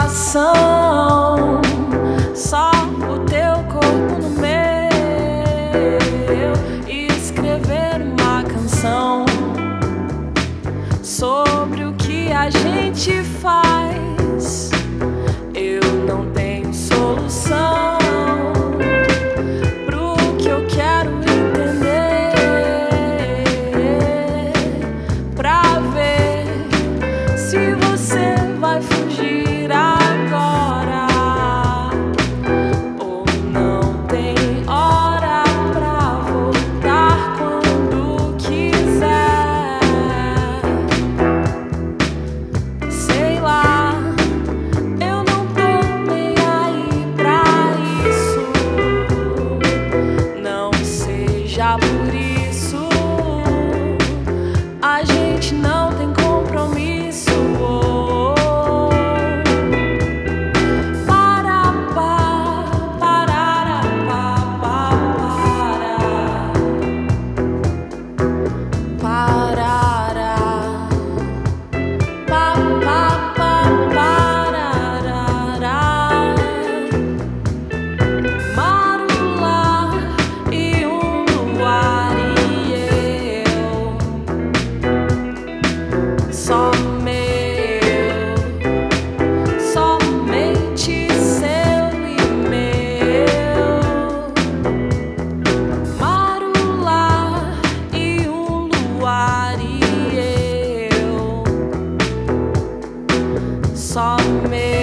coração, só o teu corpo no meu e escrever uma canção sobre o que a gente faz. Eu não tenho solução. pro que eu quero entender, pra ver Se você jaburi. saw me.